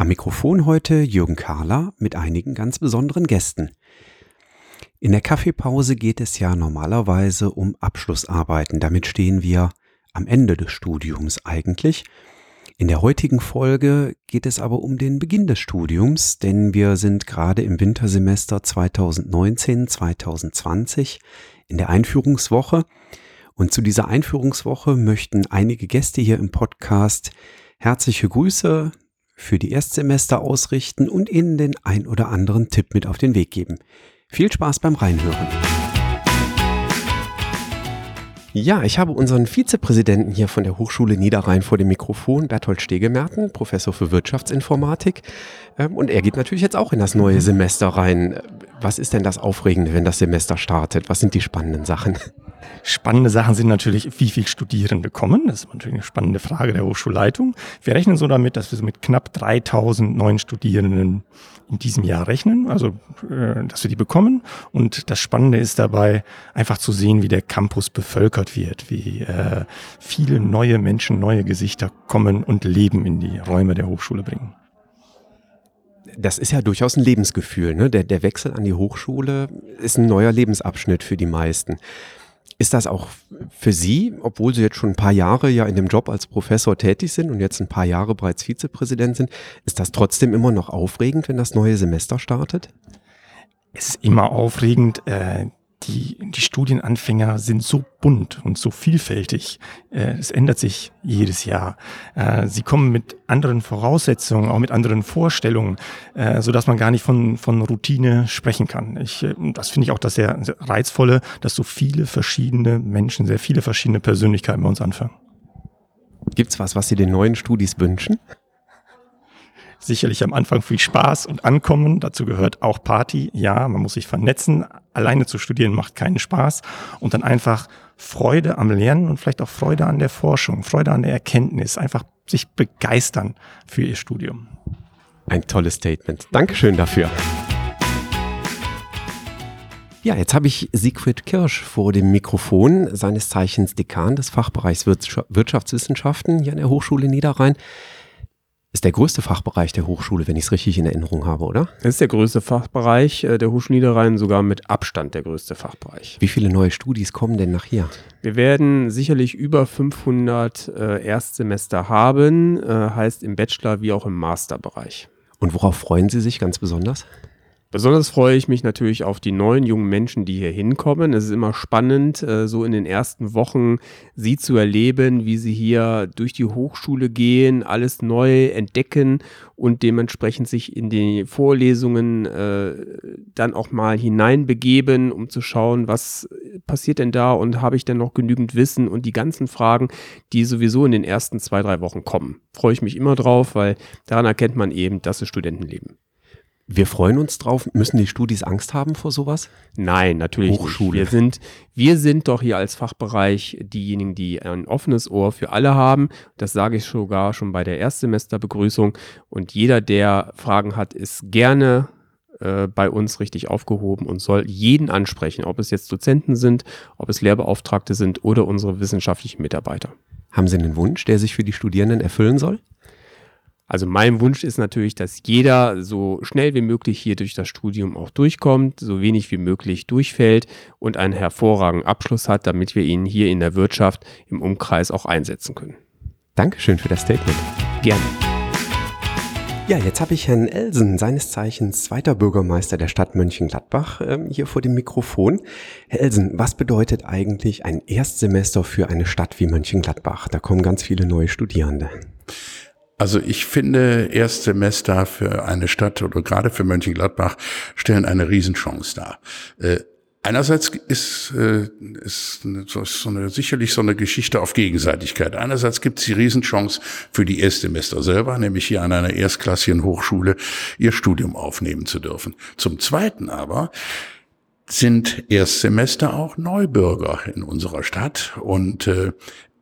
Am Mikrofon heute Jürgen Kahler mit einigen ganz besonderen Gästen. In der Kaffeepause geht es ja normalerweise um Abschlussarbeiten. Damit stehen wir am Ende des Studiums eigentlich. In der heutigen Folge geht es aber um den Beginn des Studiums, denn wir sind gerade im Wintersemester 2019-2020 in der Einführungswoche. Und zu dieser Einführungswoche möchten einige Gäste hier im Podcast herzliche Grüße für die Erstsemester ausrichten und Ihnen den ein oder anderen Tipp mit auf den Weg geben. Viel Spaß beim Reinhören. Ja, ich habe unseren Vizepräsidenten hier von der Hochschule Niederrhein vor dem Mikrofon, Berthold Stegemerten, Professor für Wirtschaftsinformatik. Ähm, und er geht natürlich jetzt auch in das neue Semester rein. Was ist denn das Aufregende, wenn das Semester startet? Was sind die spannenden Sachen? Spannende Sachen sind natürlich, wie viele Studierende kommen. Das ist natürlich eine spannende Frage der Hochschulleitung. Wir rechnen so damit, dass wir so mit knapp 3000 neuen Studierenden in diesem Jahr rechnen, also äh, dass wir die bekommen. Und das Spannende ist dabei, einfach zu sehen, wie der Campus bevölkert wird, wie äh, viele neue Menschen, neue Gesichter kommen und Leben in die Räume der Hochschule bringen das ist ja durchaus ein Lebensgefühl. Ne? Der, der Wechsel an die Hochschule ist ein neuer Lebensabschnitt für die meisten. Ist das auch für Sie, obwohl Sie jetzt schon ein paar Jahre ja in dem Job als Professor tätig sind und jetzt ein paar Jahre bereits Vizepräsident sind, ist das trotzdem immer noch aufregend, wenn das neue Semester startet? Es ist immer aufregend. Äh, die, die Studienanfänger sind so bunt und so vielfältig. Äh, es ändert sich jedes Jahr. Äh, sie kommen mit anderen Voraussetzungen, auch mit anderen Vorstellungen, äh, so dass man gar nicht von, von Routine sprechen kann. Ich, das finde ich auch das sehr, sehr reizvolle, dass so viele verschiedene Menschen, sehr viele verschiedene Persönlichkeiten bei uns anfangen. Gibt's was, was Sie den neuen Studis wünschen? Sicherlich am Anfang viel Spaß und Ankommen. Dazu gehört auch Party. Ja, man muss sich vernetzen. Alleine zu studieren macht keinen Spaß. Und dann einfach Freude am Lernen und vielleicht auch Freude an der Forschung, Freude an der Erkenntnis. Einfach sich begeistern für ihr Studium. Ein tolles Statement. Dankeschön dafür. Ja, jetzt habe ich Siegfried Kirsch vor dem Mikrofon, seines Zeichens Dekan des Fachbereichs Wirtschaftswissenschaften hier an der Hochschule Niederrhein ist der größte Fachbereich der Hochschule, wenn ich es richtig in Erinnerung habe, oder? Das ist der größte Fachbereich äh, der Hochschule Niederrhein, sogar mit Abstand der größte Fachbereich. Wie viele neue Studis kommen denn nach hier? Wir werden sicherlich über 500 äh, Erstsemester haben, äh, heißt im Bachelor wie auch im Masterbereich. Und worauf freuen Sie sich ganz besonders? Besonders freue ich mich natürlich auf die neuen jungen Menschen, die hier hinkommen. Es ist immer spannend, äh, so in den ersten Wochen sie zu erleben, wie sie hier durch die Hochschule gehen, alles neu entdecken und dementsprechend sich in die Vorlesungen äh, dann auch mal hineinbegeben, um zu schauen, was passiert denn da und habe ich denn noch genügend Wissen und die ganzen Fragen, die sowieso in den ersten zwei, drei Wochen kommen. Freue ich mich immer drauf, weil daran erkennt man eben, dass es Studentenleben. Wir freuen uns drauf. Müssen die Studis Angst haben vor sowas? Nein, natürlich Hochschule. nicht. Wir sind, wir sind doch hier als Fachbereich diejenigen, die ein offenes Ohr für alle haben. Das sage ich sogar schon bei der Erstsemesterbegrüßung. Und jeder, der Fragen hat, ist gerne äh, bei uns richtig aufgehoben und soll jeden ansprechen, ob es jetzt Dozenten sind, ob es Lehrbeauftragte sind oder unsere wissenschaftlichen Mitarbeiter. Haben Sie einen Wunsch, der sich für die Studierenden erfüllen soll? Also mein Wunsch ist natürlich, dass jeder so schnell wie möglich hier durch das Studium auch durchkommt, so wenig wie möglich durchfällt und einen hervorragenden Abschluss hat, damit wir ihn hier in der Wirtschaft im Umkreis auch einsetzen können. Dankeschön für das Statement. Gerne. Ja, jetzt habe ich Herrn Elsen, seines Zeichens zweiter Bürgermeister der Stadt Mönchengladbach, ähm, hier vor dem Mikrofon. Herr Elsen, was bedeutet eigentlich ein Erstsemester für eine Stadt wie Mönchengladbach? Da kommen ganz viele neue Studierende. Also ich finde, Erstsemester für eine Stadt oder gerade für Mönchengladbach stellen eine Riesenchance dar. Äh, Einerseits ist, äh, ist so eine, sicherlich so eine Geschichte auf Gegenseitigkeit. Einerseits gibt es die Riesenchance für die Erstsemester selber, nämlich hier an einer erstklassigen Hochschule ihr Studium aufnehmen zu dürfen. Zum Zweiten aber sind Erstsemester auch Neubürger in unserer Stadt und äh,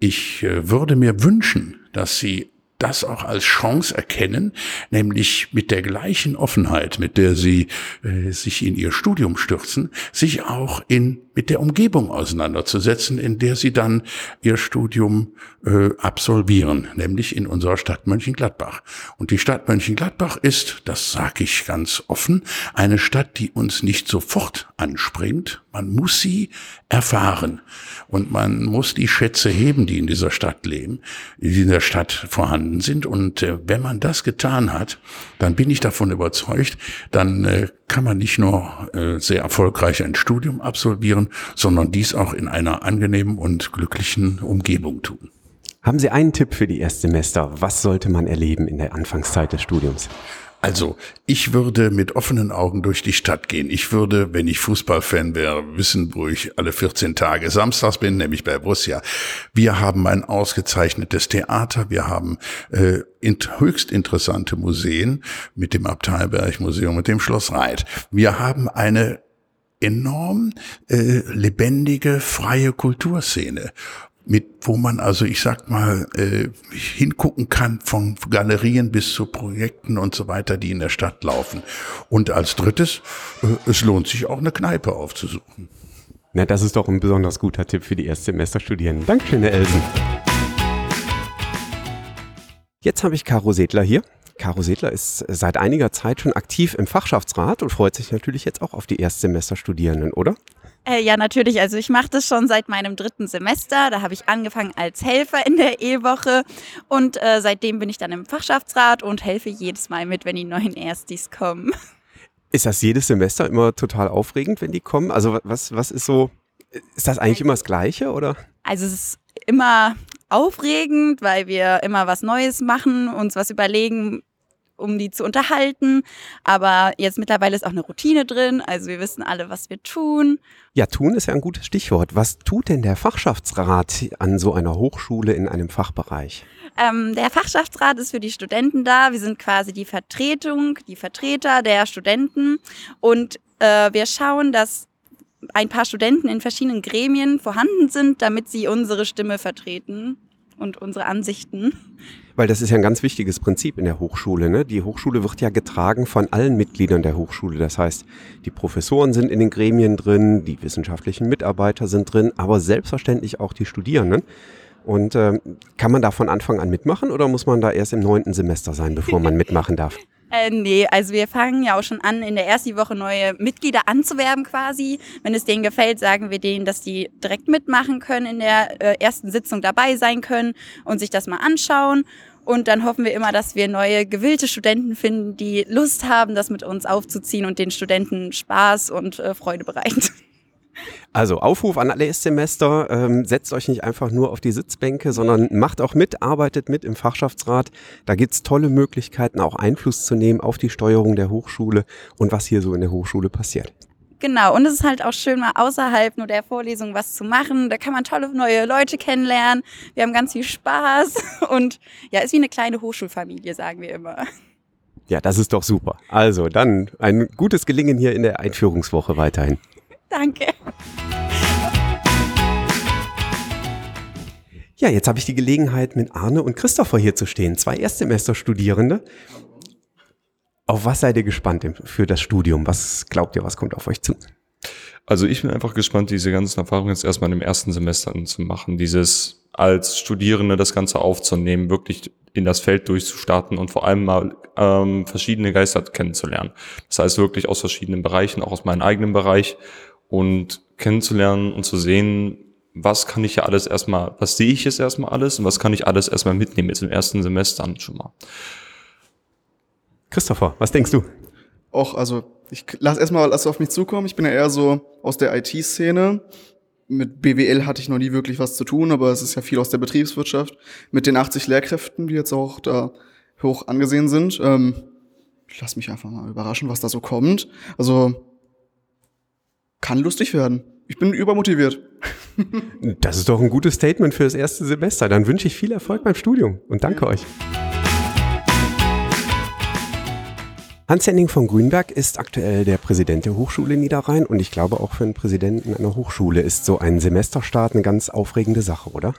ich äh, würde mir wünschen, dass sie das auch als Chance erkennen, nämlich mit der gleichen Offenheit, mit der sie äh, sich in ihr Studium stürzen, sich auch in mit der Umgebung auseinanderzusetzen, in der sie dann ihr Studium äh, absolvieren, nämlich in unserer Stadt Mönchengladbach. Und die Stadt Mönchengladbach ist, das sage ich ganz offen, eine Stadt, die uns nicht sofort anspringt. Man muss sie erfahren und man muss die Schätze heben, die in dieser Stadt leben, die in der Stadt vorhanden sind. Und äh, wenn man das getan hat, dann bin ich davon überzeugt, dann äh, kann man nicht nur äh, sehr erfolgreich ein Studium absolvieren, sondern dies auch in einer angenehmen und glücklichen Umgebung tun. Haben Sie einen Tipp für die Erstsemester? Was sollte man erleben in der Anfangszeit des Studiums? Also, ich würde mit offenen Augen durch die Stadt gehen. Ich würde, wenn ich Fußballfan wäre, wissen, wo ich alle 14 Tage samstags bin, nämlich bei Borussia. Wir haben ein ausgezeichnetes Theater, wir haben äh, höchst interessante Museen mit dem Abteilberg Museum, mit dem Schloss Reit. Wir haben eine enorm äh, lebendige, freie Kulturszene mit wo man also, ich sag mal, äh, hingucken kann von Galerien bis zu Projekten und so weiter, die in der Stadt laufen. Und als drittes, äh, es lohnt sich auch eine Kneipe aufzusuchen. Na, das ist doch ein besonders guter Tipp für die Erstsemesterstudierenden. Dankeschön, Herr Elsen. Jetzt habe ich Caro Sedler hier. Caro Sedler ist seit einiger Zeit schon aktiv im Fachschaftsrat und freut sich natürlich jetzt auch auf die Erstsemesterstudierenden, oder? Äh, ja, natürlich. Also ich mache das schon seit meinem dritten Semester. Da habe ich angefangen als Helfer in der E-Woche und äh, seitdem bin ich dann im Fachschaftsrat und helfe jedes Mal mit, wenn die neuen Erstis kommen. Ist das jedes Semester immer total aufregend, wenn die kommen? Also was, was ist so, ist das eigentlich immer das Gleiche oder? Also es ist immer aufregend, weil wir immer was Neues machen, uns was überlegen, um die zu unterhalten. Aber jetzt mittlerweile ist auch eine Routine drin. Also wir wissen alle, was wir tun. Ja, tun ist ja ein gutes Stichwort. Was tut denn der Fachschaftsrat an so einer Hochschule in einem Fachbereich? Ähm, der Fachschaftsrat ist für die Studenten da. Wir sind quasi die Vertretung, die Vertreter der Studenten. Und äh, wir schauen, dass ein paar Studenten in verschiedenen Gremien vorhanden sind, damit sie unsere Stimme vertreten und unsere Ansichten. Weil das ist ja ein ganz wichtiges Prinzip in der Hochschule. Ne? Die Hochschule wird ja getragen von allen Mitgliedern der Hochschule. Das heißt, die Professoren sind in den Gremien drin, die wissenschaftlichen Mitarbeiter sind drin, aber selbstverständlich auch die Studierenden. Und äh, kann man da von Anfang an mitmachen oder muss man da erst im neunten Semester sein, bevor man mitmachen darf? Äh, nee, also wir fangen ja auch schon an, in der ersten Woche neue Mitglieder anzuwerben quasi. Wenn es denen gefällt, sagen wir denen, dass die direkt mitmachen können, in der äh, ersten Sitzung dabei sein können und sich das mal anschauen. Und dann hoffen wir immer, dass wir neue gewillte Studenten finden, die Lust haben, das mit uns aufzuziehen und den Studenten Spaß und äh, Freude bereiten. Also Aufruf an alle Erstsemester, ähm, setzt euch nicht einfach nur auf die Sitzbänke, sondern macht auch mit, arbeitet mit im Fachschaftsrat. Da gibt's tolle Möglichkeiten, auch Einfluss zu nehmen auf die Steuerung der Hochschule und was hier so in der Hochschule passiert. Genau, und es ist halt auch schön, mal außerhalb nur der Vorlesung was zu machen. Da kann man tolle neue Leute kennenlernen. Wir haben ganz viel Spaß und ja, ist wie eine kleine Hochschulfamilie, sagen wir immer. Ja, das ist doch super. Also dann ein gutes Gelingen hier in der Einführungswoche weiterhin. Danke. Ja, jetzt habe ich die Gelegenheit, mit Arne und Christopher hier zu stehen. Zwei Erstsemesterstudierende. Auf was seid ihr gespannt für das Studium? Was glaubt ihr, was kommt auf euch zu? Also ich bin einfach gespannt, diese ganzen Erfahrungen jetzt erstmal im ersten Semester zu machen. Dieses als Studierende das Ganze aufzunehmen, wirklich in das Feld durchzustarten und vor allem mal ähm, verschiedene Geister kennenzulernen. Das heißt wirklich aus verschiedenen Bereichen, auch aus meinem eigenen Bereich und kennenzulernen und zu sehen, was kann ich ja alles erstmal, was sehe ich jetzt erstmal alles und was kann ich alles erstmal mitnehmen jetzt im ersten Semester schon mal. Christopher, was denkst du? Auch, also ich lass erstmal alles auf mich zukommen. Ich bin ja eher so aus der IT-Szene. Mit BWL hatte ich noch nie wirklich was zu tun, aber es ist ja viel aus der Betriebswirtschaft. Mit den 80 Lehrkräften, die jetzt auch da hoch angesehen sind. Ähm, ich lasse mich einfach mal überraschen, was da so kommt. Also kann lustig werden. Ich bin übermotiviert. Das ist doch ein gutes Statement für das erste Semester. Dann wünsche ich viel Erfolg beim Studium und danke ja. euch. Hans Henning von Grünberg ist aktuell der Präsident der Hochschule Niederrhein und ich glaube auch für einen Präsidenten einer Hochschule ist so ein Semesterstart eine ganz aufregende Sache, oder?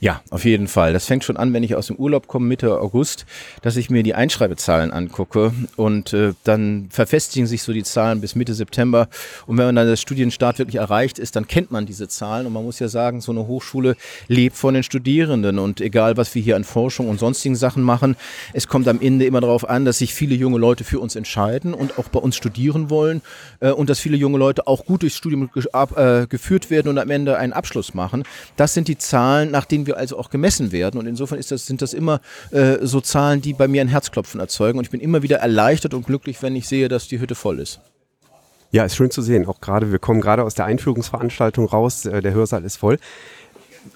Ja, auf jeden Fall. Das fängt schon an, wenn ich aus dem Urlaub komme, Mitte August, dass ich mir die Einschreibezahlen angucke und äh, dann verfestigen sich so die Zahlen bis Mitte September. Und wenn man dann das Studienstart wirklich erreicht ist, dann kennt man diese Zahlen. Und man muss ja sagen, so eine Hochschule lebt von den Studierenden. Und egal, was wir hier an Forschung und sonstigen Sachen machen, es kommt am Ende immer darauf an, dass sich viele junge Leute für uns entscheiden und auch bei uns studieren wollen äh, und dass viele junge Leute auch gut durchs Studium ge äh, geführt werden und am Ende einen Abschluss machen. Das sind die Zahlen, nach denen wir also auch gemessen werden. Und insofern das, sind das immer äh, so Zahlen, die bei mir ein Herzklopfen erzeugen. Und ich bin immer wieder erleichtert und glücklich, wenn ich sehe, dass die Hütte voll ist. Ja, ist schön zu sehen. Auch gerade, wir kommen gerade aus der Einführungsveranstaltung raus. Äh, der Hörsaal ist voll.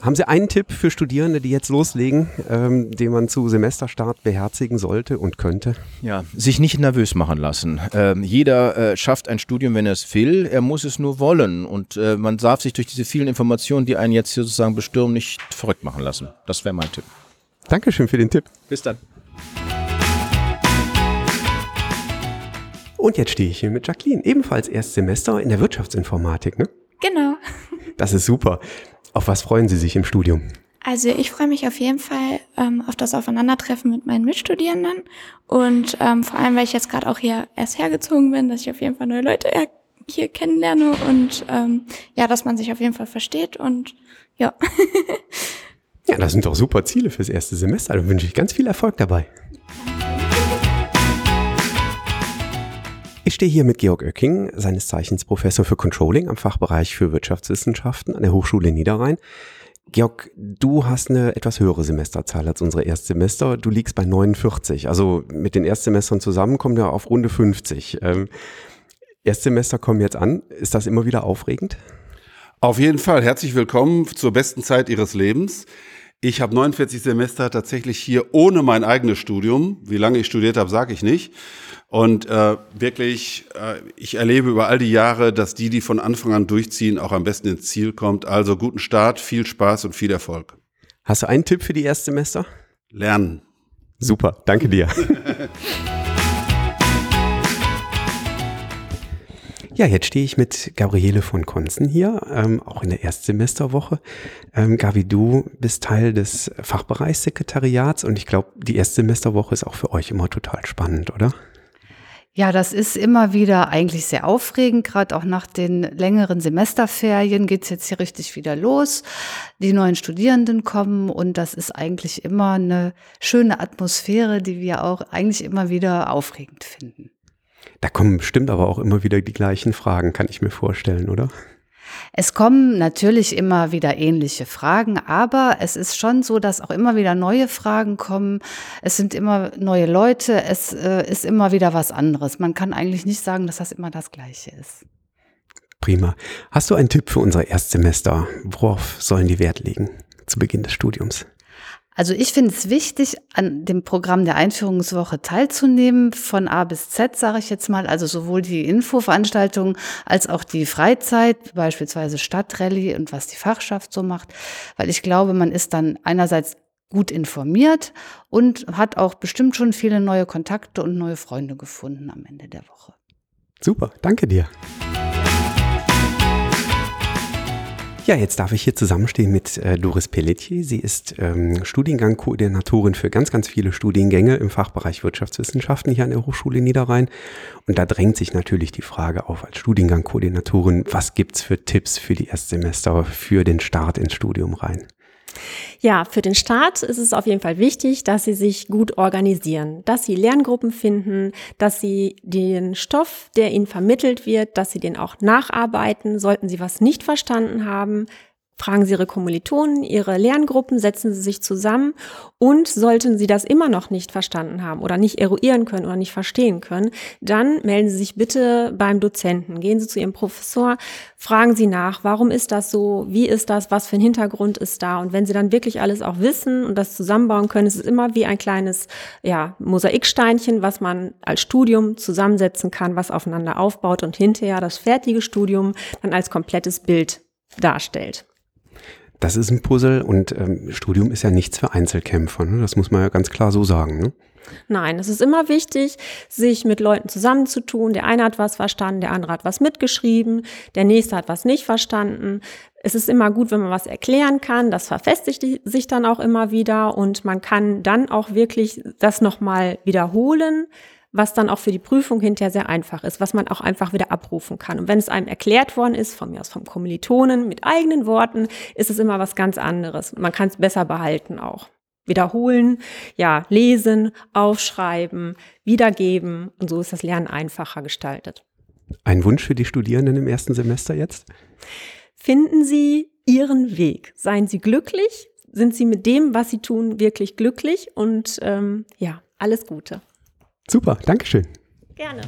Haben Sie einen Tipp für Studierende, die jetzt loslegen, ähm, den man zu Semesterstart beherzigen sollte und könnte? Ja, sich nicht nervös machen lassen. Ähm, jeder äh, schafft ein Studium, wenn er es will. Er muss es nur wollen. Und äh, man darf sich durch diese vielen Informationen, die einen jetzt hier sozusagen bestürmen, nicht verrückt machen lassen. Das wäre mein Tipp. Dankeschön für den Tipp. Bis dann. Und jetzt stehe ich hier mit Jacqueline, ebenfalls Erstsemester in der Wirtschaftsinformatik, ne? Genau. Das ist super. Auf was freuen Sie sich im Studium? Also ich freue mich auf jeden Fall ähm, auf das Aufeinandertreffen mit meinen Mitstudierenden und ähm, vor allem, weil ich jetzt gerade auch hier erst hergezogen bin, dass ich auf jeden Fall neue Leute hier kennenlerne und ähm, ja, dass man sich auf jeden Fall versteht und ja. ja, das sind doch super Ziele fürs erste Semester. Da wünsche ich ganz viel Erfolg dabei. Ich stehe hier mit Georg Oecking, seines Zeichens Professor für Controlling am Fachbereich für Wirtschaftswissenschaften an der Hochschule Niederrhein. Georg, du hast eine etwas höhere Semesterzahl als unsere Erstsemester. Du liegst bei 49. Also mit den Erstsemestern zusammen kommen wir auf Runde 50. Ähm, Erstsemester kommen jetzt an. Ist das immer wieder aufregend? Auf jeden Fall. Herzlich willkommen zur besten Zeit Ihres Lebens. Ich habe 49 Semester tatsächlich hier ohne mein eigenes Studium. Wie lange ich studiert habe, sage ich nicht. Und äh, wirklich, äh, ich erlebe über all die Jahre, dass die, die von Anfang an durchziehen, auch am besten ins Ziel kommt. Also guten Start, viel Spaß und viel Erfolg. Hast du einen Tipp für die Erstsemester? Lernen. Super, danke dir. Ja, jetzt stehe ich mit Gabriele von Konzen hier, ähm, auch in der Erstsemesterwoche. Ähm, Gabi, du bist Teil des Fachbereichssekretariats und ich glaube, die Erstsemesterwoche ist auch für euch immer total spannend, oder? Ja, das ist immer wieder eigentlich sehr aufregend. Gerade auch nach den längeren Semesterferien geht's jetzt hier richtig wieder los. Die neuen Studierenden kommen und das ist eigentlich immer eine schöne Atmosphäre, die wir auch eigentlich immer wieder aufregend finden. Da kommen bestimmt aber auch immer wieder die gleichen Fragen, kann ich mir vorstellen, oder? Es kommen natürlich immer wieder ähnliche Fragen, aber es ist schon so, dass auch immer wieder neue Fragen kommen. Es sind immer neue Leute, es äh, ist immer wieder was anderes. Man kann eigentlich nicht sagen, dass das immer das Gleiche ist. Prima. Hast du einen Tipp für unser Erstsemester? Worauf sollen die Wert legen zu Beginn des Studiums? Also ich finde es wichtig, an dem Programm der Einführungswoche teilzunehmen, von A bis Z, sage ich jetzt mal, also sowohl die Infoveranstaltungen als auch die Freizeit, beispielsweise Stadtrallye und was die Fachschaft so macht, weil ich glaube, man ist dann einerseits gut informiert und hat auch bestimmt schon viele neue Kontakte und neue Freunde gefunden am Ende der Woche. Super, danke dir. Ja, jetzt darf ich hier zusammenstehen mit äh, Doris Pelletier. Sie ist ähm, Studiengangkoordinatorin für ganz, ganz viele Studiengänge im Fachbereich Wirtschaftswissenschaften hier an der Hochschule Niederrhein. Und da drängt sich natürlich die Frage auf als Studiengangkoordinatorin, was gibt's für Tipps für die Erstsemester für den Start ins Studium rein? Ja, für den Start ist es auf jeden Fall wichtig, dass Sie sich gut organisieren, dass Sie Lerngruppen finden, dass Sie den Stoff, der Ihnen vermittelt wird, dass Sie den auch nacharbeiten. Sollten Sie was nicht verstanden haben, fragen Sie Ihre Kommilitonen, Ihre Lerngruppen, setzen Sie sich zusammen und sollten Sie das immer noch nicht verstanden haben oder nicht eruieren können oder nicht verstehen können, dann melden Sie sich bitte beim Dozenten. Gehen Sie zu Ihrem Professor, fragen Sie nach, warum ist das so, wie ist das, was für ein Hintergrund ist da und wenn Sie dann wirklich alles auch wissen und das zusammenbauen können, ist es immer wie ein kleines ja, Mosaiksteinchen, was man als Studium zusammensetzen kann, was aufeinander aufbaut und hinterher das fertige Studium dann als komplettes Bild darstellt. Das ist ein Puzzle und ähm, Studium ist ja nichts für Einzelkämpfer. Ne? Das muss man ja ganz klar so sagen. Ne? Nein, es ist immer wichtig, sich mit Leuten zusammenzutun. Der eine hat was verstanden, der andere hat was mitgeschrieben, der nächste hat was nicht verstanden. Es ist immer gut, wenn man was erklären kann. Das verfestigt sich dann auch immer wieder und man kann dann auch wirklich das nochmal wiederholen was dann auch für die Prüfung hinterher sehr einfach ist, was man auch einfach wieder abrufen kann. Und wenn es einem erklärt worden ist, von mir aus vom Kommilitonen, mit eigenen Worten, ist es immer was ganz anderes. Man kann es besser behalten auch. Wiederholen, ja, lesen, aufschreiben, wiedergeben und so ist das Lernen einfacher gestaltet. Ein Wunsch für die Studierenden im ersten Semester jetzt? Finden Sie Ihren Weg. Seien Sie glücklich, sind Sie mit dem, was Sie tun, wirklich glücklich und ähm, ja, alles Gute. Super, Dankeschön. Gerne.